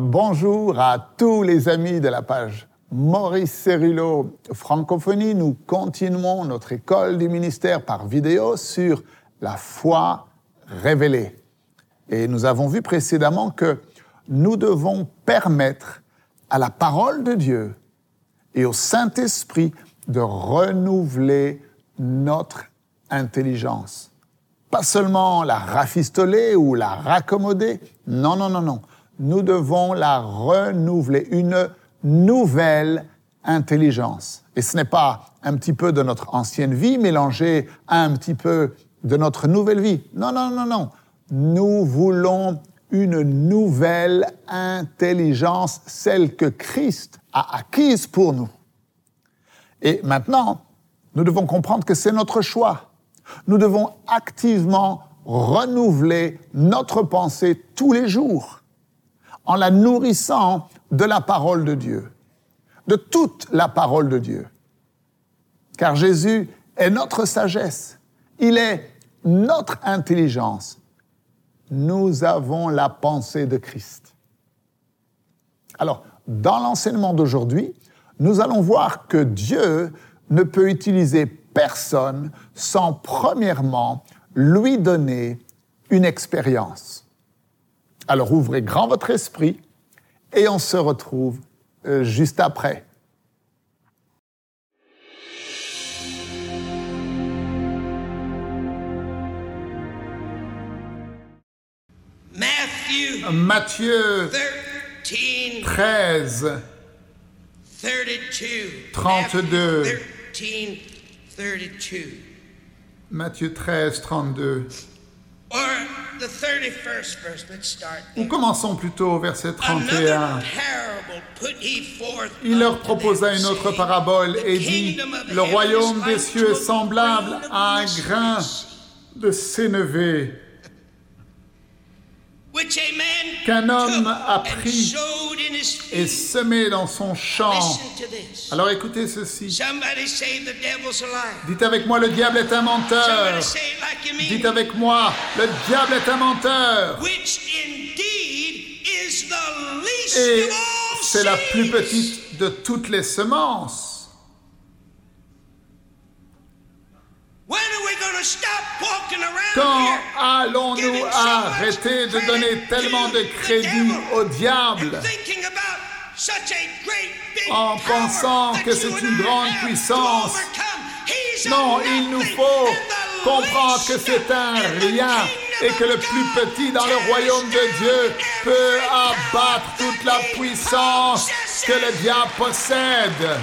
Bonjour à tous les amis de la page Maurice Cerullo Francophonie. Nous continuons notre école du ministère par vidéo sur la foi révélée. Et nous avons vu précédemment que nous devons permettre à la parole de Dieu et au Saint-Esprit de renouveler notre intelligence. Pas seulement la rafistoler ou la raccommoder, non, non, non, non. Nous devons la renouveler, une nouvelle intelligence. Et ce n'est pas un petit peu de notre ancienne vie mélangé à un petit peu de notre nouvelle vie. Non, non, non, non. Nous voulons une nouvelle intelligence, celle que Christ a acquise pour nous. Et maintenant, nous devons comprendre que c'est notre choix. Nous devons activement renouveler notre pensée tous les jours en la nourrissant de la parole de Dieu, de toute la parole de Dieu. Car Jésus est notre sagesse, il est notre intelligence. Nous avons la pensée de Christ. Alors, dans l'enseignement d'aujourd'hui, nous allons voir que Dieu ne peut utiliser personne sans premièrement lui donner une expérience. Alors ouvrez grand votre esprit et on se retrouve euh, juste après. Matthieu 13, 32. Matthieu 13, 32. Ou commençons plutôt au verset 31. Il leur proposa une autre parabole et dit, le royaume des cieux est semblable à un grain de sénévé qu'un homme a pris et semé dans son champ. Alors écoutez ceci. Dites avec moi, le diable est un menteur. Dites avec moi, le diable est un menteur. Et c'est la plus petite de toutes les semences. Quand allons-nous arrêter de donner tellement de crédit au diable? en pensant que c'est une grande puissance. Non, il nous faut comprendre que c'est un rien et que le plus petit dans le royaume de Dieu peut abattre toute la puissance que le diable possède.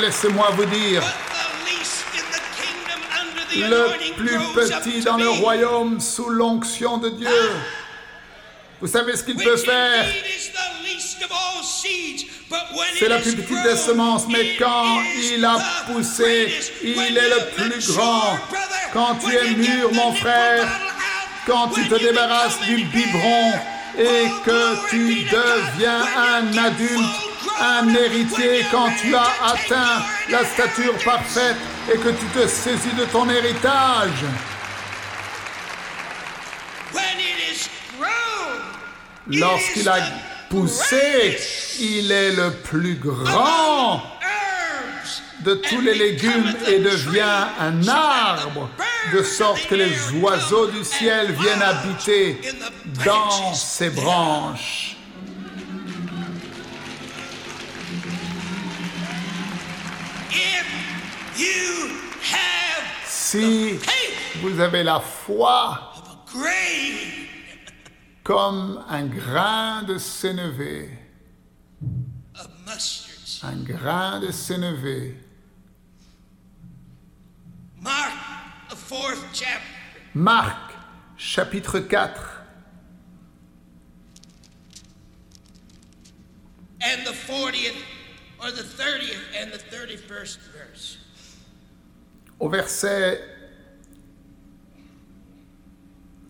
Laissez-moi vous dire, le plus petit dans le royaume sous l'onction de Dieu. Vous savez ce qu'il peut faire. C'est la plus petite des semences, mais quand il a poussé, il est le plus grand. Quand tu es mûr, mon frère, quand tu te débarrasses du biberon et que tu deviens un adulte, un héritier quand tu as atteint la stature parfaite et que tu te saisis de ton héritage. Lorsqu'il a poussé, il est le plus grand de tous les légumes et devient un arbre, de sorte que les oiseaux du ciel viennent habiter dans ses branches. Si vous avez la foi comme un grain de sénévé, un grain de sénévé, Marc, chapitre 4. And the 40th or the 30th and the 31st verse au verset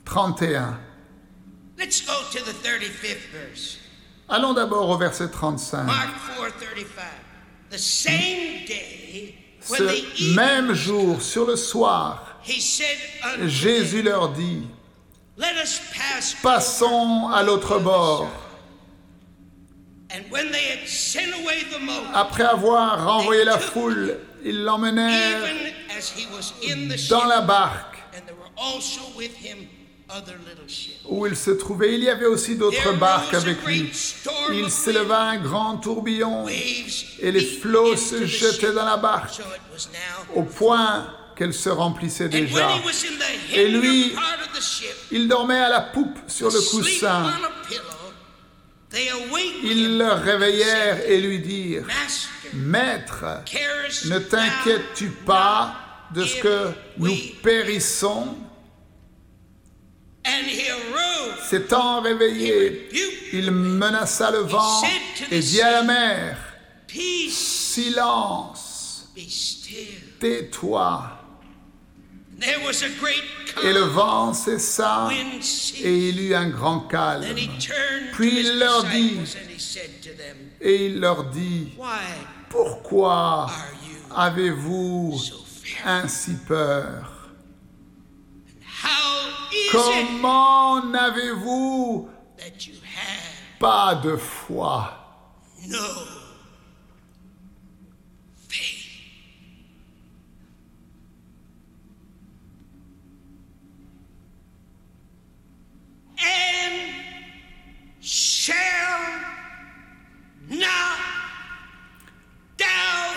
31. Let's go to the 35th verse. Allons d'abord au verset 35. Mark 4:35. The same day Ce même jour, sur le soir, Jésus leur dit, Passons à l'autre bord. Après avoir renvoyé la foule, ils l'emmenèrent dans la barque où il se trouvait. Il y avait aussi d'autres barques avec lui. Il s'éleva un grand tourbillon et les flots se jetaient dans la barque au point qu'elle se remplissait déjà. Et lui, il dormait à la poupe sur le coussin. Ils le réveillèrent et lui dirent, Maître, ne t'inquiètes-tu pas de ce que nous périssons. S'étant réveillé, il menaça le vent et dit à la mer, Silence, tais-toi. Et le vent cessa et il eut un grand calme. Puis il leur dit, et il leur dit, pourquoi avez-vous ainsi peur. Comment n'avez-vous pas de foi?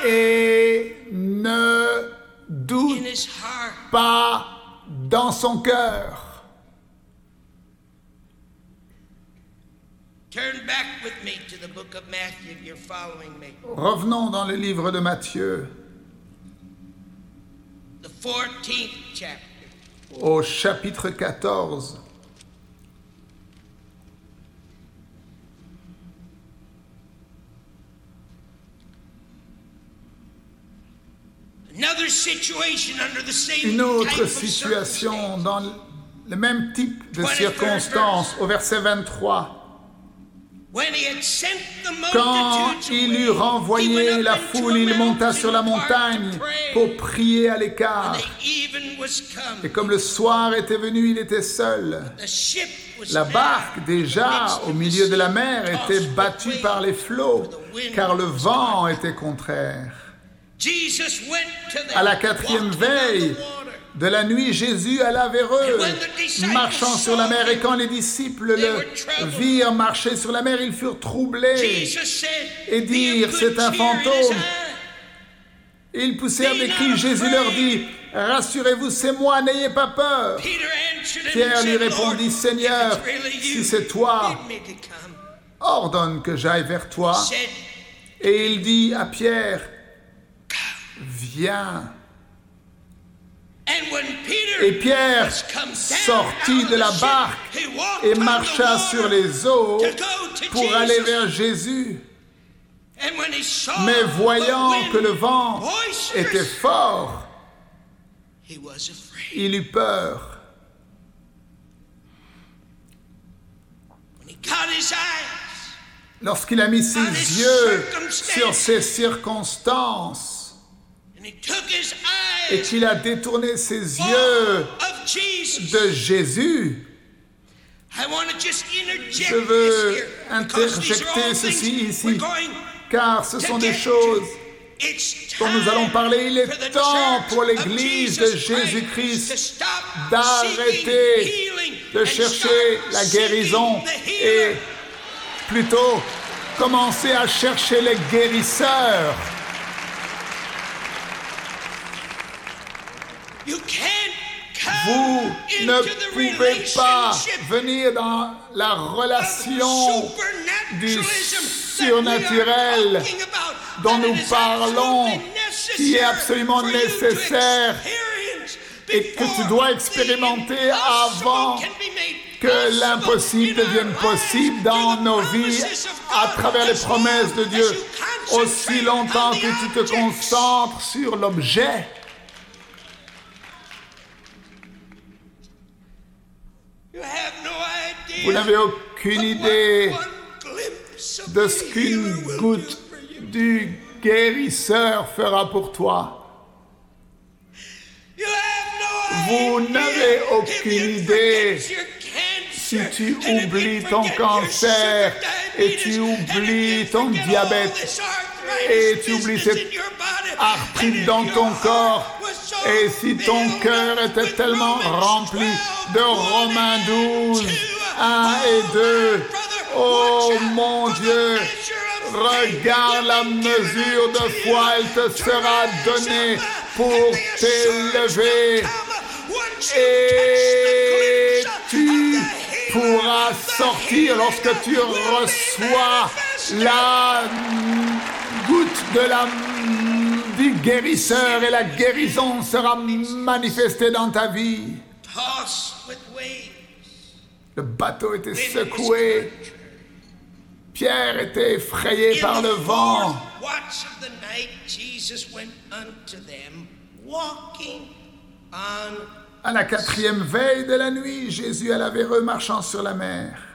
et ne doute pas dans son cœur. Revenons dans le livre de Matthieu. Au chapitre 14. Une autre situation dans le même type de circonstances au verset 23. Quand il eut renvoyé la foule, il monta sur la montagne pour prier à l'écart. Et comme le soir était venu, il était seul. La barque, déjà au milieu de la mer, était battue par les flots, car le vent était contraire. À la quatrième veille de la nuit, Jésus alla vers eux, marchant sur la mer. Et quand les disciples le virent marcher sur la mer, ils furent troublés et dirent, c'est un fantôme. Ils poussèrent des cris. Jésus leur dit, rassurez-vous, c'est moi, n'ayez pas peur. Pierre lui répondit, Seigneur, si c'est toi, ordonne que j'aille vers toi. Et il dit à Pierre, viens. Et Pierre sortit de la barque et marcha sur les eaux pour aller vers Jésus. Mais voyant que le vent était fort, il eut peur. Lorsqu'il a mis ses yeux sur ces circonstances, et qu'il a détourné ses yeux de Jésus. Je veux interjecter ceci ici, car ce sont des choses dont nous allons parler. Il est temps pour l'Église de Jésus-Christ d'arrêter de chercher la guérison et plutôt commencer à chercher les guérisseurs. Vous ne pouvez pas venir dans la relation du surnaturel dont nous parlons, qui est absolument nécessaire et que tu dois expérimenter avant que l'impossible devienne possible dans nos vies à travers les promesses de Dieu. Aussi longtemps que tu te concentres sur l'objet, Vous n'avez aucune idée de ce qu'une goutte du guérisseur fera pour toi. Vous n'avez aucune idée si tu oublies ton cancer et tu oublies ton diabète et tu oublies cette arthrite dans ton corps et si ton cœur était tellement rempli de Romains 12, 1 et 2, oh mon Dieu, regarde la mesure de foi, elle te sera donnée pour t'élever. Et tu pourras sortir lorsque tu reçois la goutte de la du guérisseur et la guérison sera manifestée dans ta vie. Le bateau était secoué. Pierre était effrayé par le vent. À la quatrième veille de la nuit, Jésus alla vers eux marchant sur la mer.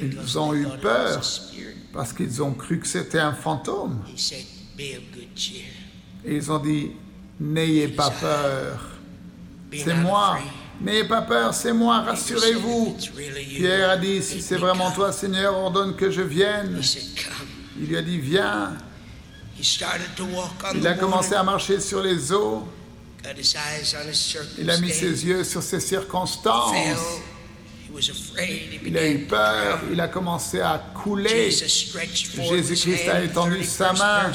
Ils ont eu peur parce qu'ils ont cru que c'était un fantôme. Et ils ont dit, n'ayez pas peur. C'est moi. N'ayez pas peur, c'est moi, rassurez-vous. Pierre a dit, si c'est vraiment toi, Seigneur, ordonne que je vienne. Il lui a dit, viens. Il a commencé à marcher sur les eaux. Il a mis ses yeux sur ses circonstances. Il a eu peur, il a commencé à couler. Jésus-Christ a étendu sa main.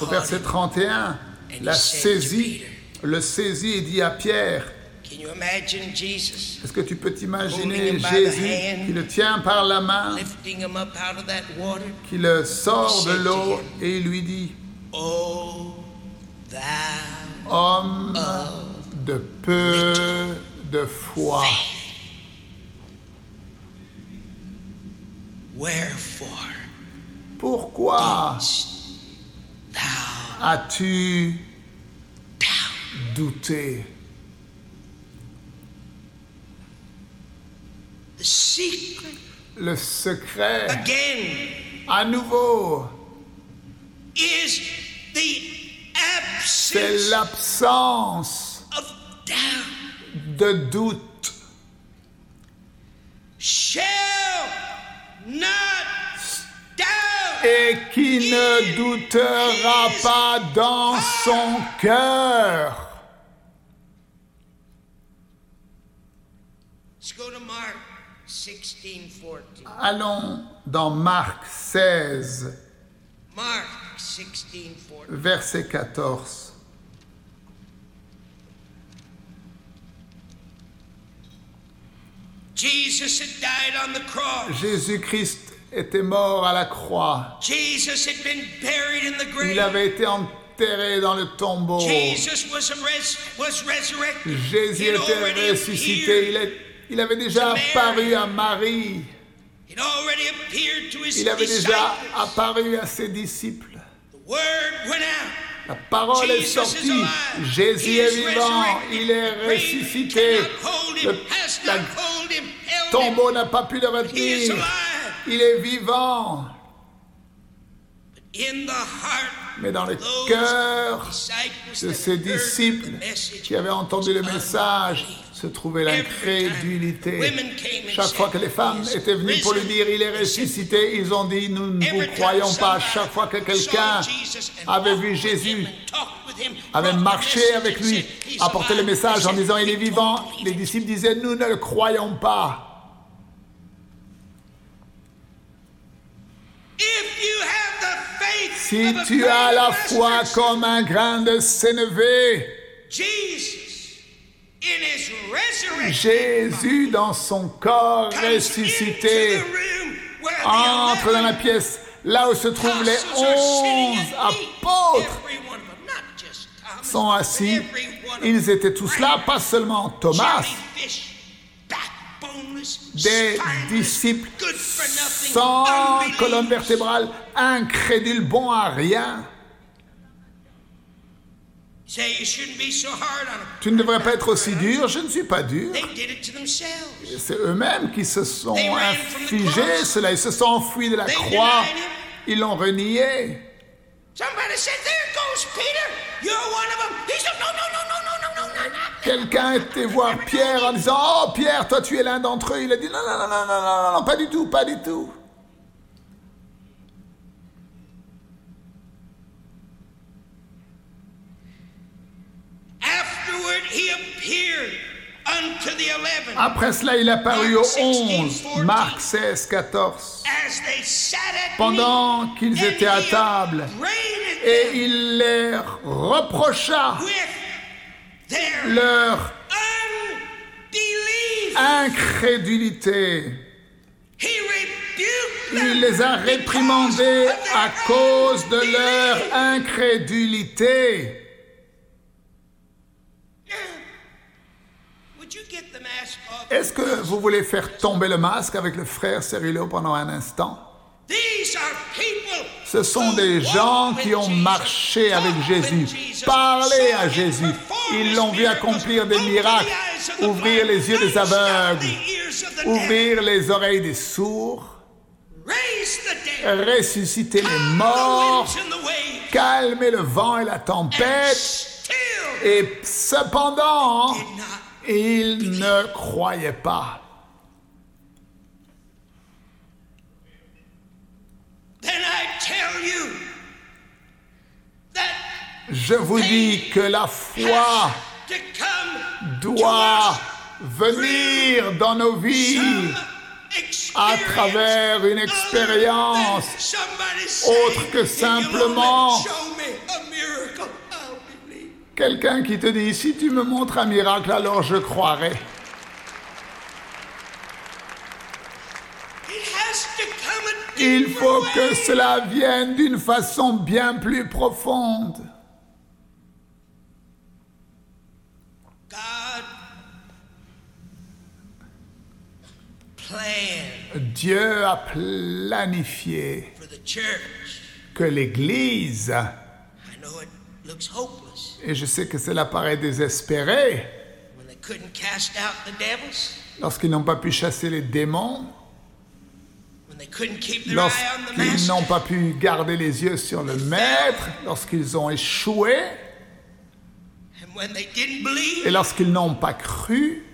au verset 31, l'a saisi, le saisit et dit à Pierre, est-ce que tu peux t'imaginer Jésus qui le tient par la main, qui le sort de l'eau et il lui dit, homme de peu de foi. Pourquoi as-tu douté? Le secret, à nouveau, c'est l'absence de doute et qui ne doutera pas dans son cœur. Allons dans Marc 16, verset 14. Jésus-Christ était mort à la croix. Il avait été enterré dans le tombeau. Jésus était ressuscité. Il, avait déjà apparu à Marie. Il avait déjà apparu à ses disciples. La parole est sortie. Jésus est vivant. Il est ressuscité. Le tombeau n'a pas pu le retenir. Il est vivant. Mais dans le cœur de ses disciples qui avaient entendu le message se trouvait l'incrédulité. Chaque fois que les femmes étaient venues pour lui dire il est ressuscité, ils ont dit nous ne vous croyons pas. Chaque fois que quelqu'un avait vu Jésus, avait marché avec lui, apporté le message en disant il est vivant, les disciples disaient nous ne le croyons pas. Si tu as la foi comme un grain de sénévé, Jésus dans son corps ressuscité entre dans la pièce là où se trouvent les onze apôtres sont assis. Ils étaient tous là, pas seulement Thomas, des disciples sans colonne vertébrale, incrédules, bons à rien. Tu ne devrais pas être aussi dur, je ne suis pas dur. C'est eux-mêmes qui se sont infligés cela, ils se sont enfuis de la croix, ils l'ont renié. Quelqu'un était voir Pierre en disant Oh Pierre, toi tu es l'un d'entre eux. Il a dit Non, non, non, non, non, non, pas du tout, pas du tout. Après cela, il apparut aux onze, Marc 16, 14, pendant qu'ils étaient à table, et il les reprocha leur incrédulité. Il les a réprimandés à cause de leur incrédulité. Est-ce que vous voulez faire tomber le masque avec le frère Cérilo pendant un instant? Ce sont des gens qui ont marché avec Jésus, parlé à Jésus. Ils l'ont vu accomplir des miracles, ouvrir les yeux des aveugles, ouvrir les oreilles des sourds, ressusciter les morts, calmer le vent et la tempête. Et cependant, il ne croyait pas. Je vous dis que la foi doit venir dans nos vies à travers une expérience autre que simplement Quelqu'un qui te dit, si tu me montres un miracle, alors je croirai. Il faut que cela vienne d'une façon bien plus profonde. Dieu a planifié que l'Église, et je sais que cela paraît désespéré. Lorsqu'ils n'ont pas pu chasser les démons, lorsqu'ils n'ont pas pu garder les yeux sur le maître, lorsqu'ils ont échoué, et lorsqu'ils n'ont pas cru,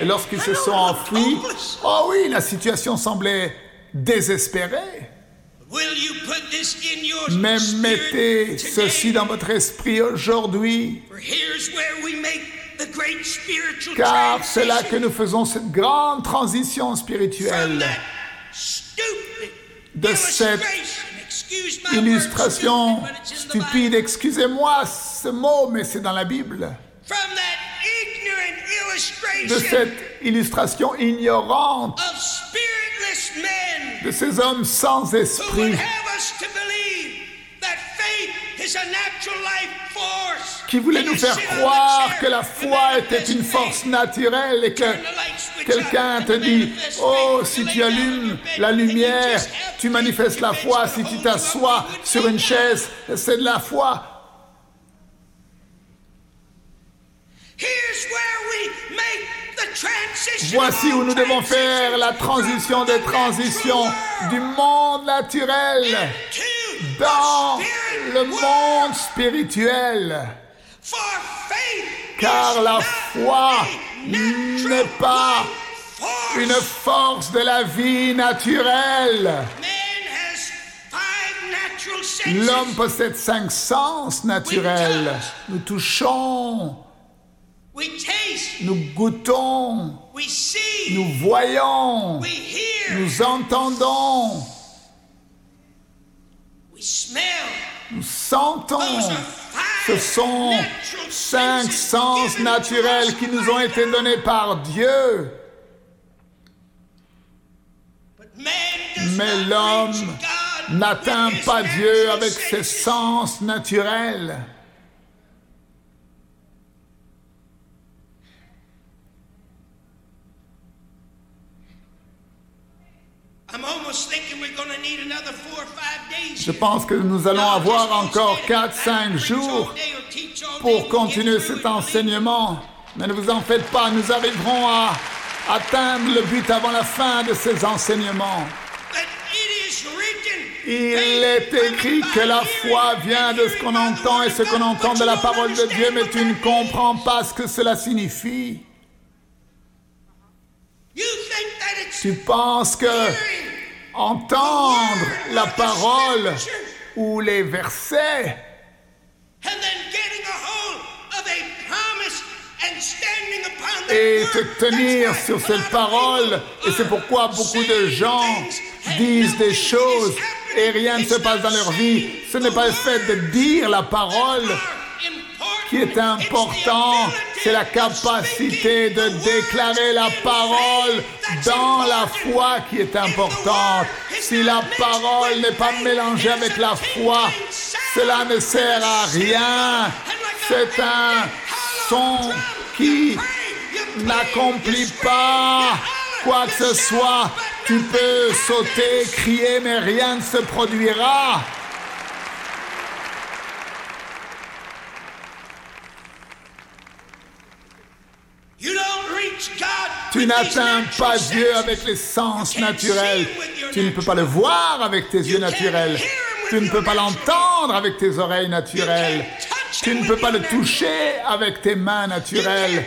et lorsqu'ils se sont enfuis, oh oui, la situation semblait désespérée. Mais mettez ceci dans votre esprit aujourd'hui, car c'est là que nous faisons cette grande transition spirituelle. de cette illustration stupide, excusez-moi ce mot, mais c'est dans la Bible, de cette illustration ignorante ces hommes sans esprit. qui voulait nous faire croire que la foi était une force naturelle et que quelqu'un te dit, oh, si tu allumes la lumière, tu manifestes la foi, si tu t'assois sur une chaise, c'est de la foi. Here's where we make Voici où nous devons faire la transition des transitions du monde naturel dans le monde spirituel. Car la foi n'est pas une force de la vie naturelle. L'homme possède cinq sens naturels. Nous touchons, We taste, nous goûtons, we see, nous voyons, we hear, nous entendons, we smell. nous sentons. Ce sont cinq sens naturels qui nous ont été donnés par Dieu. Mais l'homme n'atteint pas Dieu avec ses sens naturels. Je pense que nous allons avoir encore stand it. 4-5 Preach jours pour continuer cet enseignement. Mais ne vous en faites pas, nous arriverons à atteindre le but avant la fin de ces enseignements. Il est écrit que la foi vient de ce qu'on entend et ce qu'on entend de la parole de Dieu, mais tu ne comprends pas ce que cela signifie. Tu penses que entendre la parole ou les versets et te tenir sur cette parole. Et c'est pourquoi beaucoup de gens disent des choses et rien ne se passe dans leur vie. Ce n'est pas le fait de dire la parole. Qui est important, c'est la capacité de déclarer la parole dans la foi qui est importante. Si la parole n'est pas mélangée avec la foi, cela ne sert à rien. C'est un son qui n'accomplit pas quoi que ce soit. Tu peux sauter, crier, mais rien ne se produira. You don't reach God Tu n'atteins pas Dieu avec les sens naturels. Tu ne peux pas le voir avec tes yeux naturels. Tu ne peux pas l'entendre avec tes oreilles naturelles. Tu ne peux pas le toucher avec tes mains naturelles.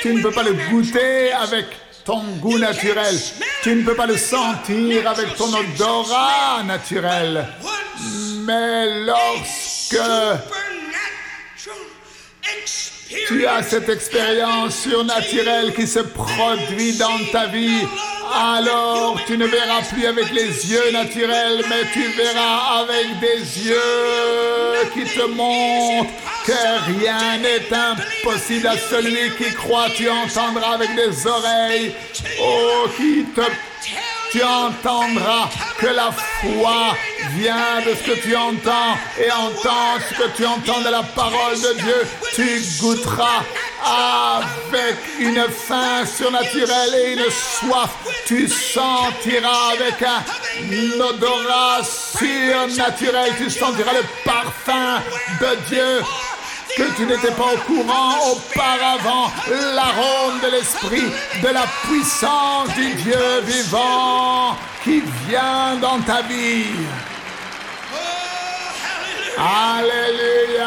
Tu ne peux pas le goûter avec ton goût naturel. Tu ne peux pas le sentir avec ton odorat naturel. Mais lorsque tu as cette expérience surnaturelle qui se produit dans ta vie, alors tu ne verras plus avec les yeux naturels, mais tu verras avec des yeux qui te montrent que rien n'est impossible à celui qui croit. Tu entendras avec des oreilles, oh, qui te tu entendras que la foi vient de ce que tu entends et entends ce que tu entends de la parole de Dieu. Tu goûteras avec une faim surnaturelle et une soif. Tu sentiras avec un odorat surnaturel. Tu sentiras le parfum de Dieu que tu n'étais pas au courant auparavant, l'arôme de l'esprit, de la puissance du Dieu vivant qui vient dans ta vie. Alléluia!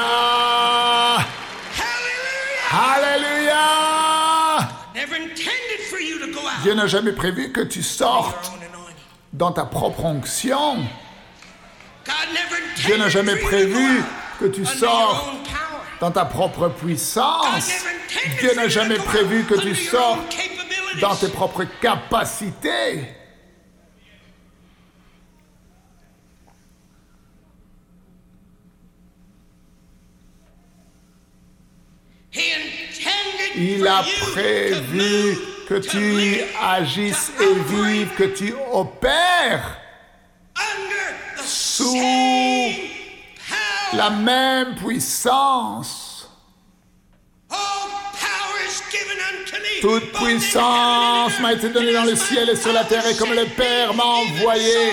Alléluia! Dieu n'a jamais prévu que tu sortes dans ta propre onction. Dieu n'a jamais prévu que tu under dans ta propre puissance. Dieu n'a jamais prévu que tu sortes dans tes propres capacités. Il a prévu que tu agisses et vives, que tu opères sous. La même puissance. Toute puissance m'a été donnée dans le ciel et sur la terre, et comme le Père m'a envoyé,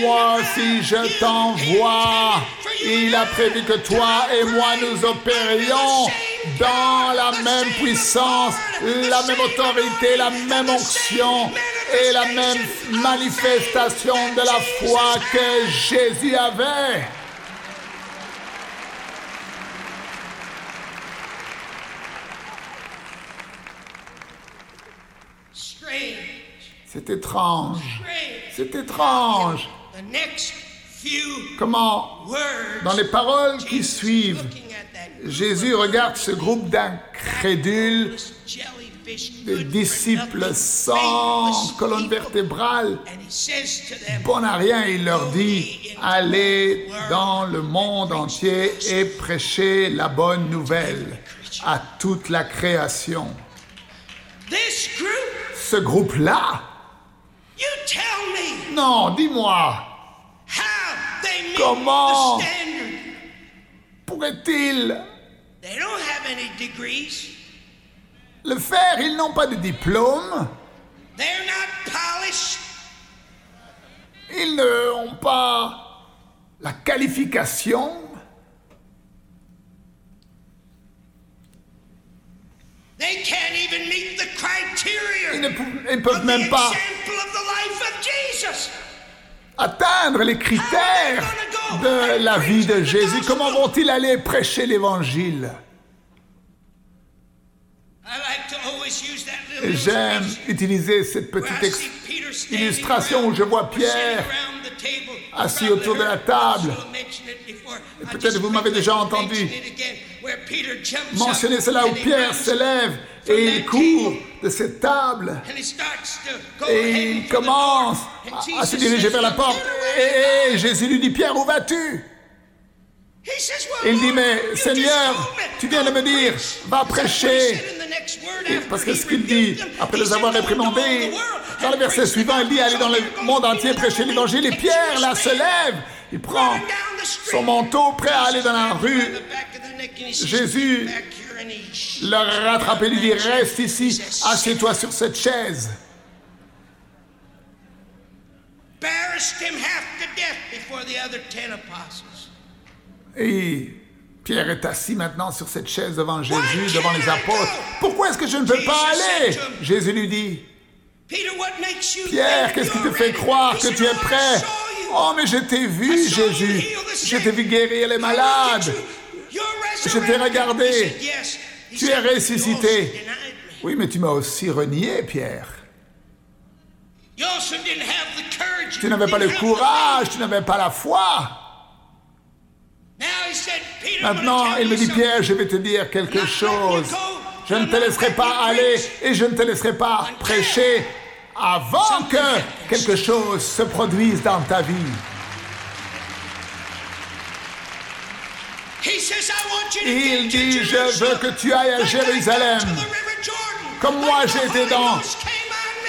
moi aussi je t'envoie. Il a prévu que toi et moi nous opérions dans la même puissance, la même autorité, la même onction et la même manifestation de la foi que Jésus avait. C'est étrange. C'est étrange. Comment, dans les paroles qui suivent, Jésus regarde ce groupe d'incrédules, de disciples sans colonne vertébrale, bon à rien, il leur dit, allez dans le monde entier et prêchez la bonne nouvelle à toute la création. Ce groupe-là, you tell me non, dis-moi, how they meet Comment? the standard? pourrait-il They don't have any degrees. le faire? Ils n'ont pas de diplôme, They're not polished. Ils n'ont pas la qualification. They can't even meet the Ils criteria ne ils peuvent même pas atteindre les critères de la vie de Jésus. Comment vont-ils aller prêcher l'évangile? J'aime utiliser cette petite illustration où je vois Pierre assis autour de la table. Peut-être vous m'avez déjà entendu up cela où Pierre se lève et il court de cette table et il commence à, se diriger vers la "Look, porte. Et, et Jésus lui dit, Pierre, où vas-tu? He says, "Well, Il dit, mais Seigneur, tu viens de me dire, preach." va prêcher. Et Parce que ce qu'il dit, après les avoir "Go into all réprimandés, dans le verset suivant, il dit, allez dans le gospel." monde entier, prêcher l'évangile. Et Pierre, là, se lève. Il prend son manteau, prêt à aller dans la rue. Jésus Le rattraper, lui dit, reste ici, assieds-toi sur cette chaise. Et Pierre est assis maintenant sur cette chaise devant Jésus, devant les apôtres. Pourquoi est-ce que je ne peux pas aller? Jésus lui dit, Pierre, qu'est-ce qui te fait croire que tu es "Oh, prêt? Oh, mais je t'ai vu, Jésus. Je t'ai vu guérir les malades. Je t'ai regardé. Tu es ressuscité. Oui, mais tu m'as aussi renié, Pierre. Tu n'avais pas le courage, tu n'avais pas la foi. Maintenant, il me dit, Pierre, je vais te dire quelque chose. Je ne te laisserai pas aller et je ne te laisserai pas prêcher avant que quelque chose se produise dans ta vie. Il dit, je veux que tu ailles à Jérusalem. Comme moi été dans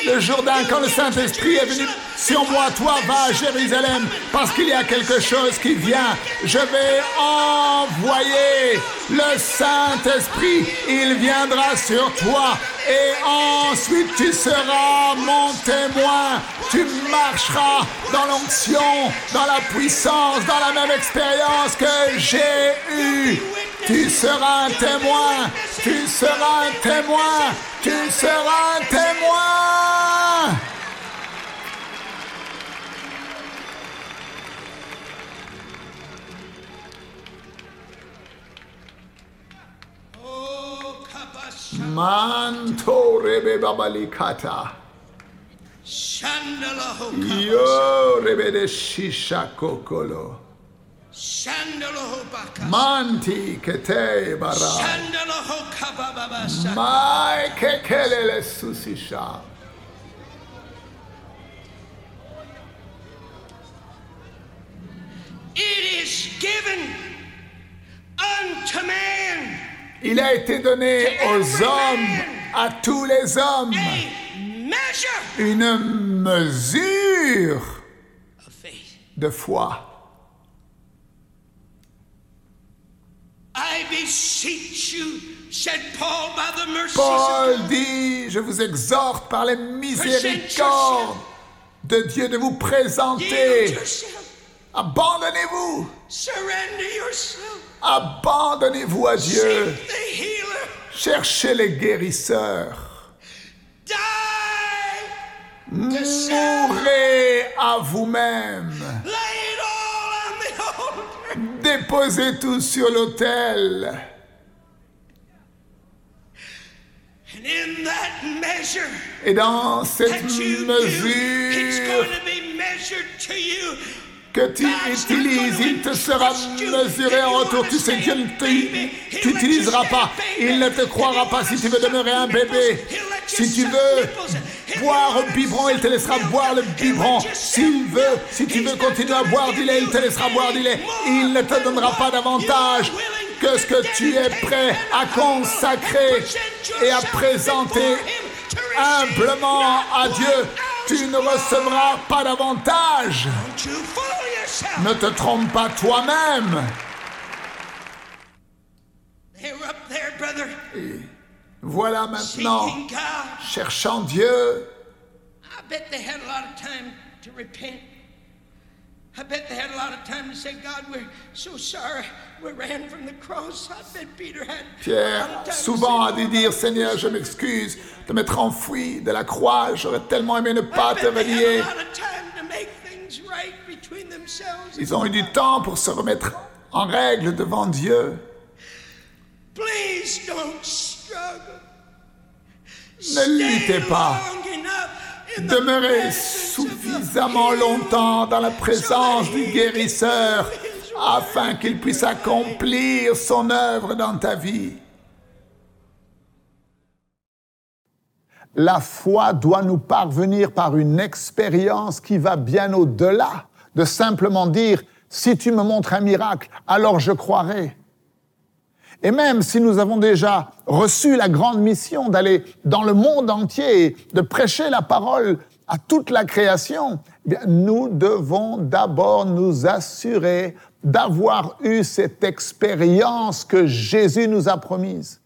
le Jourdain quand le Saint-Esprit est venu sur moi, toi va à Jérusalem parce qu'il y a quelque chose qui vient. Je vais envoyer le Saint-Esprit. Il viendra sur toi et ensuite tu seras mon témoin. Tu marcheras dans l'onction, dans la puissance, dans la même expérience que j'ai eue. Tu seras un témoin, tu seras un témoin, tu seras un témoin. Manto rebe babalikata. Yo rebe de shisha kokolo. Manti kete bara. Mai kekelele susisha. It is given unto man Il a été donné aux hommes, à tous les hommes, une mesure de foi. I beseech you, said Paul, dit, je vous exhorte par les miséricordes de Dieu de vous présenter. yourself. Abandonnez-vous. Abandonnez-vous à Dieu. Cherchez les guérisseurs. Mourrez à vous-même. Déposez tout sur l'autel. And in that measure Et dans cette mesure que tu utilises, il te sera mesuré en retour. Tu sais, Dieu ne te- t'utilisera pas. Il ne te croira pas si tu veux demeurer un bébé. Si tu veux boire au biberon, il te laissera boire le biberon. S'il veut, si tu veux continuer à boire du lait, il te laissera boire du lait. Il ne te donnera pas davantage que ce que tu es prêt à consacrer et à présenter humblement à Dieu. Tu ne recevras pas davantage. Ne te trompe pas toi-même. They were up there, brother, Voilà maintenant, cherchant Dieu, I bet they had a lot of time to repent. I bet they had a lot of time to say, God, we're so sorry. We ran from the cross. I bet Peter had a lot Pierre souvent a dû dire Seigneur, je m'excuse de m'être enfui de la croix. J'aurais tellement aimé ne pas te relier. Ils ont eu du temps pour se remettre en règle devant Dieu. Please don't struggle. Ne luttez pas. Demeurez suffisamment longtemps dans la présence du guérisseur afin qu'il puisse accomplir son œuvre dans ta vie. La foi doit nous parvenir par une expérience qui va bien au-delà de simplement dire si tu me montres un miracle, alors je croirai. Et même si nous avons déjà reçu la grande mission d'aller dans le monde entier et de prêcher la parole à toute la création, eh nous devons d'abord nous assurer d'avoir eu cette expérience que Jésus nous a promise.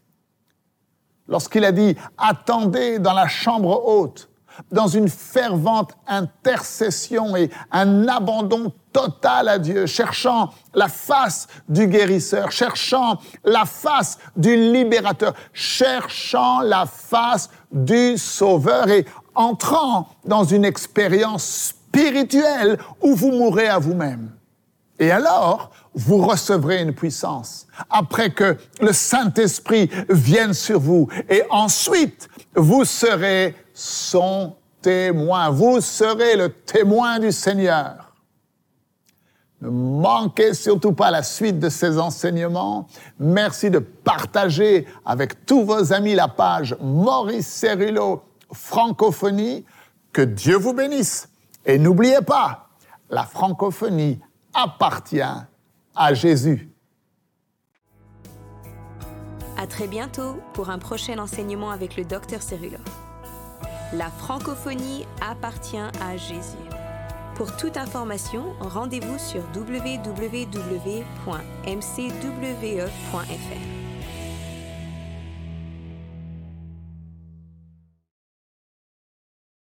Lorsqu'il a dit attendez dans la chambre haute, dans une fervente intercession et un abandon total à Dieu, cherchant la face du guérisseur, cherchant la face du libérateur, cherchant la face du sauveur et entrant dans une expérience spirituelle où vous mourrez à vous-même. Et alors, vous recevrez une puissance. Après que le Saint-Esprit vienne sur vous. Et ensuite, vous serez son témoin. Vous serez le témoin du Seigneur. Ne manquez surtout pas la suite de ces enseignements. Merci de partager avec tous vos amis la page Maurice Cerullo Francophonie. Que Dieu vous bénisse. Et n'oubliez pas, la francophonie appartient à Jésus. À très bientôt pour un prochain enseignement avec le docteur Cerullo. La francophonie appartient à Jésus. Pour toute information, rendez-vous sur www.mcwe.fr.